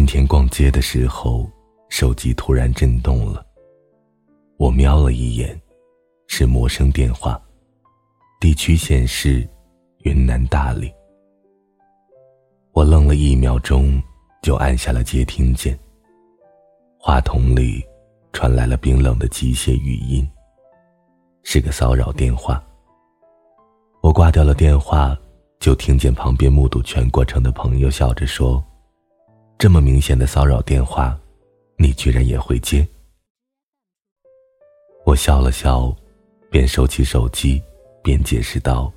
今天逛街的时候，手机突然震动了。我瞄了一眼，是陌生电话，地区显示云南大理。我愣了一秒钟，就按下了接听键。话筒里传来了冰冷的机械语音，是个骚扰电话。我挂掉了电话，就听见旁边目睹全过程的朋友笑着说。这么明显的骚扰电话，你居然也会接？我笑了笑，便收起手机，边解释道：“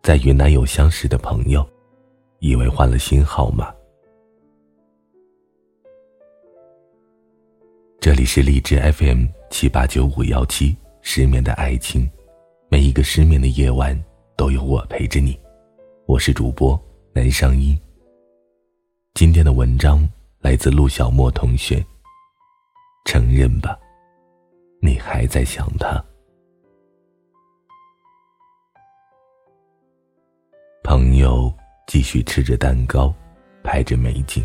在云南有相识的朋友，以为换了新号码。”这里是荔枝 FM 七八九五幺七，失眠的爱情，每一个失眠的夜晚都有我陪着你。我是主播南商一。今天的文章来自陆小莫同学。承认吧，你还在想他。朋友继续吃着蛋糕，拍着美景。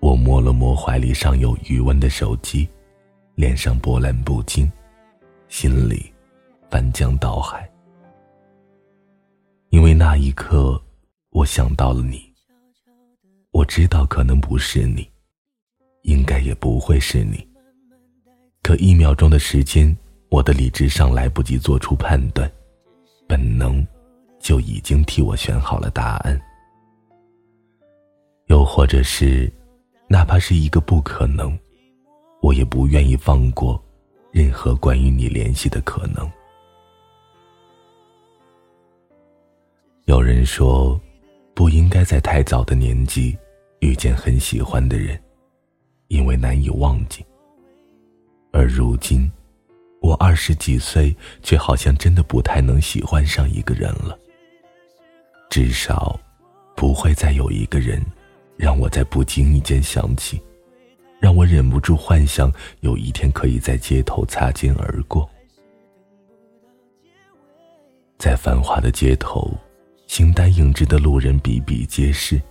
我摸了摸怀里尚有余温的手机，脸上波澜不惊，心里翻江倒海。因为那一刻，我想到了你。知道可能不是你，应该也不会是你。可一秒钟的时间，我的理智上来不及做出判断，本能就已经替我选好了答案。又或者是，哪怕是一个不可能，我也不愿意放过任何关于你联系的可能。有人说。不应该在太早的年纪遇见很喜欢的人，因为难以忘记。而如今，我二十几岁，却好像真的不太能喜欢上一个人了。至少，不会再有一个人，让我在不经意间想起，让我忍不住幻想有一天可以在街头擦肩而过，在繁华的街头。形单影只的路人比比皆是，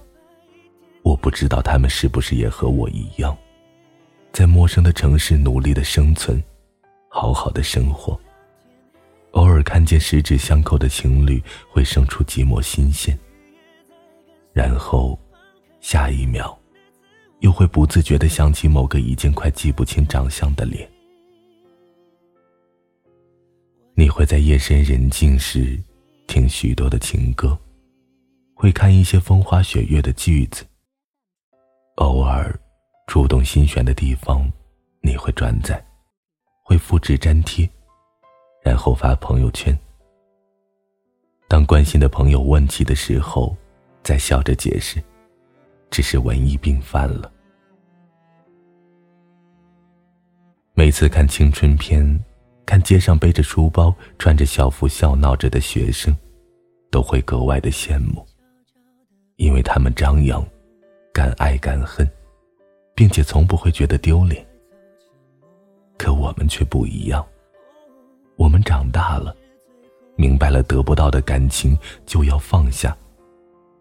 我不知道他们是不是也和我一样，在陌生的城市努力的生存，好好的生活。偶尔看见十指相扣的情侣，会生出寂寞新鲜。然后，下一秒，又会不自觉的想起某个已经快记不清长相的脸。你会在夜深人静时。听许多的情歌，会看一些风花雪月的句子。偶尔，触动心弦的地方，你会转载，会复制粘贴，然后发朋友圈。当关心的朋友问起的时候，再笑着解释，只是文艺病犯了。每次看青春片。看街上背着书包、穿着校服笑闹着的学生，都会格外的羡慕，因为他们张扬、敢爱敢恨，并且从不会觉得丢脸。可我们却不一样，我们长大了，明白了得不到的感情就要放下，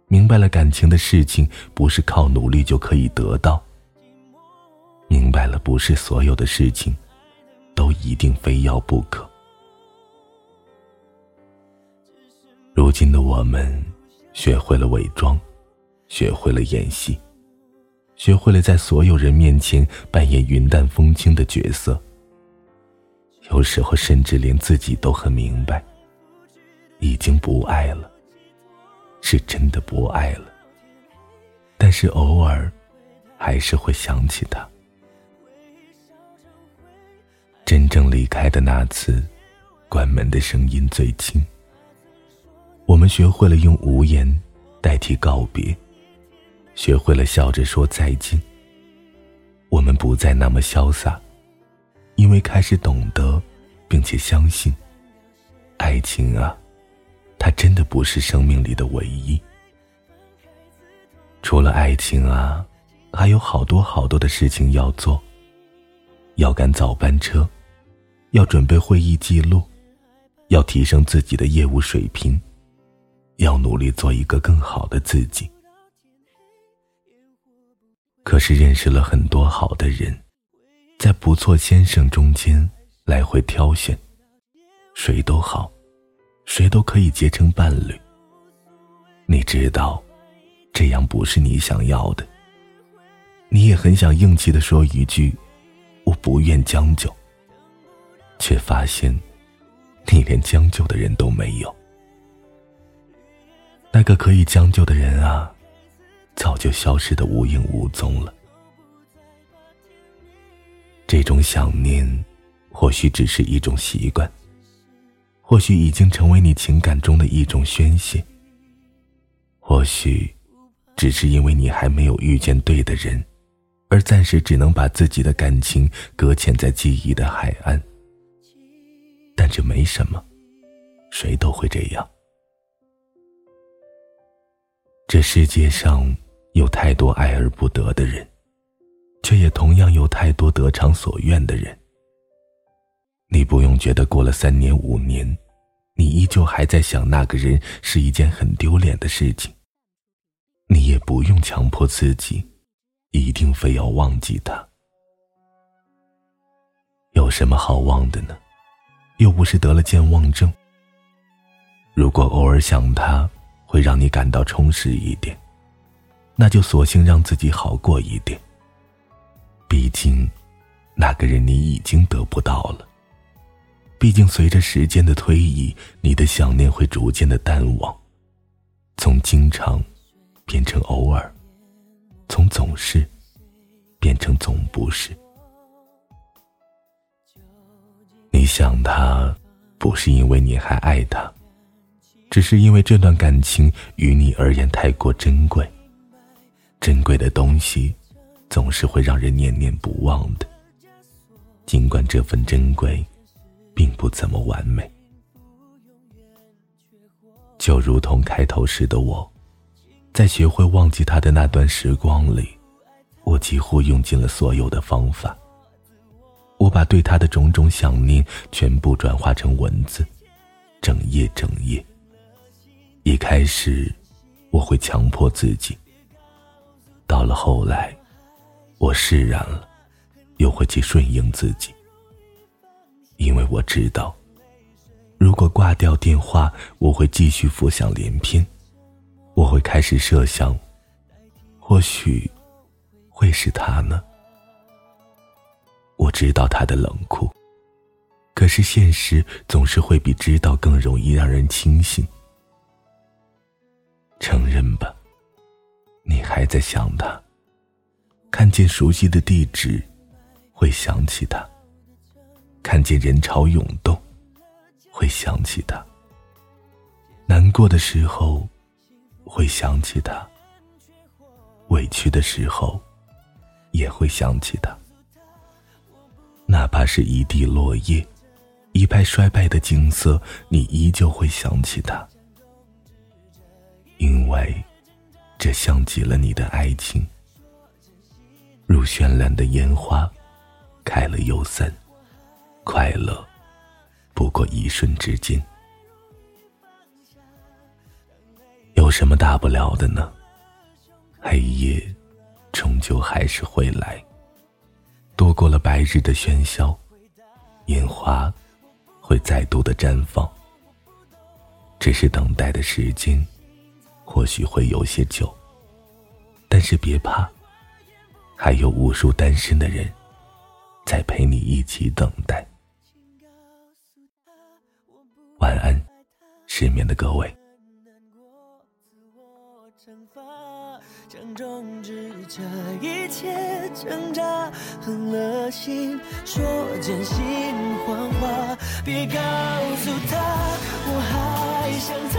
明白了感情的事情不是靠努力就可以得到，明白了不是所有的事情。都一定非要不可。如今的我们，学会了伪装，学会了演戏，学会了在所有人面前扮演云淡风轻的角色。有时候，甚至连自己都很明白，已经不爱了，是真的不爱了。但是偶尔，还是会想起他。真正离开的那次，关门的声音最轻。我们学会了用无言代替告别，学会了笑着说再见。我们不再那么潇洒，因为开始懂得，并且相信，爱情啊，它真的不是生命里的唯一。除了爱情啊，还有好多好多的事情要做，要赶早班车。要准备会议记录，要提升自己的业务水平，要努力做一个更好的自己。可是认识了很多好的人，在不错先生中间来回挑选，谁都好，谁都可以结成伴侣。你知道，这样不是你想要的。你也很想硬气的说一句：“我不愿将就。”却发现，你连将就的人都没有。那个可以将就的人啊，早就消失的无影无踪了。这种想念，或许只是一种习惯，或许已经成为你情感中的一种宣泄，或许，只是因为你还没有遇见对的人，而暂时只能把自己的感情搁浅在记忆的海岸。但这没什么，谁都会这样。这世界上有太多爱而不得的人，却也同样有太多得偿所愿的人。你不用觉得过了三年五年，你依旧还在想那个人是一件很丢脸的事情。你也不用强迫自己，一定非要忘记他。有什么好忘的呢？又不是得了健忘症。如果偶尔想他。会让你感到充实一点，那就索性让自己好过一点。毕竟，那个人你已经得不到了。毕竟，随着时间的推移，你的想念会逐渐的淡忘，从经常变成偶尔，从总是变成总不是。你想他，不是因为你还爱他。只是因为这段感情于你而言太过珍贵，珍贵的东西总是会让人念念不忘的。尽管这份珍贵，并不怎么完美。就如同开头时的我，在学会忘记他的那段时光里，我几乎用尽了所有的方法。我把对他的种种想念全部转化成文字，整夜整夜。一开始，我会强迫自己；到了后来，我释然了，又会去顺应自己。因为我知道，如果挂掉电话，我会继续浮想联翩，我会开始设想，或许会是他呢。我知道他的冷酷，可是现实总是会比知道更容易让人清醒。承认吧，你还在想他。看见熟悉的地址，会想起他；看见人潮涌动，会想起他。难过的时候，会想起他；委屈的时候，也会想起他。哪怕是一地落叶，一派衰败的景色，你依旧会想起他。因为，这像极了你的爱情，如绚烂的烟花，开了又散，快乐不过一瞬之间。有什么大不了的呢？黑夜终究还是会来，躲过了白日的喧嚣，烟花会再度的绽放，只是等待的时间。或许会有些久，但是别怕，还有无数单身的人在陪你一起等待。晚安，失眠的各位。别告诉他，我还想他。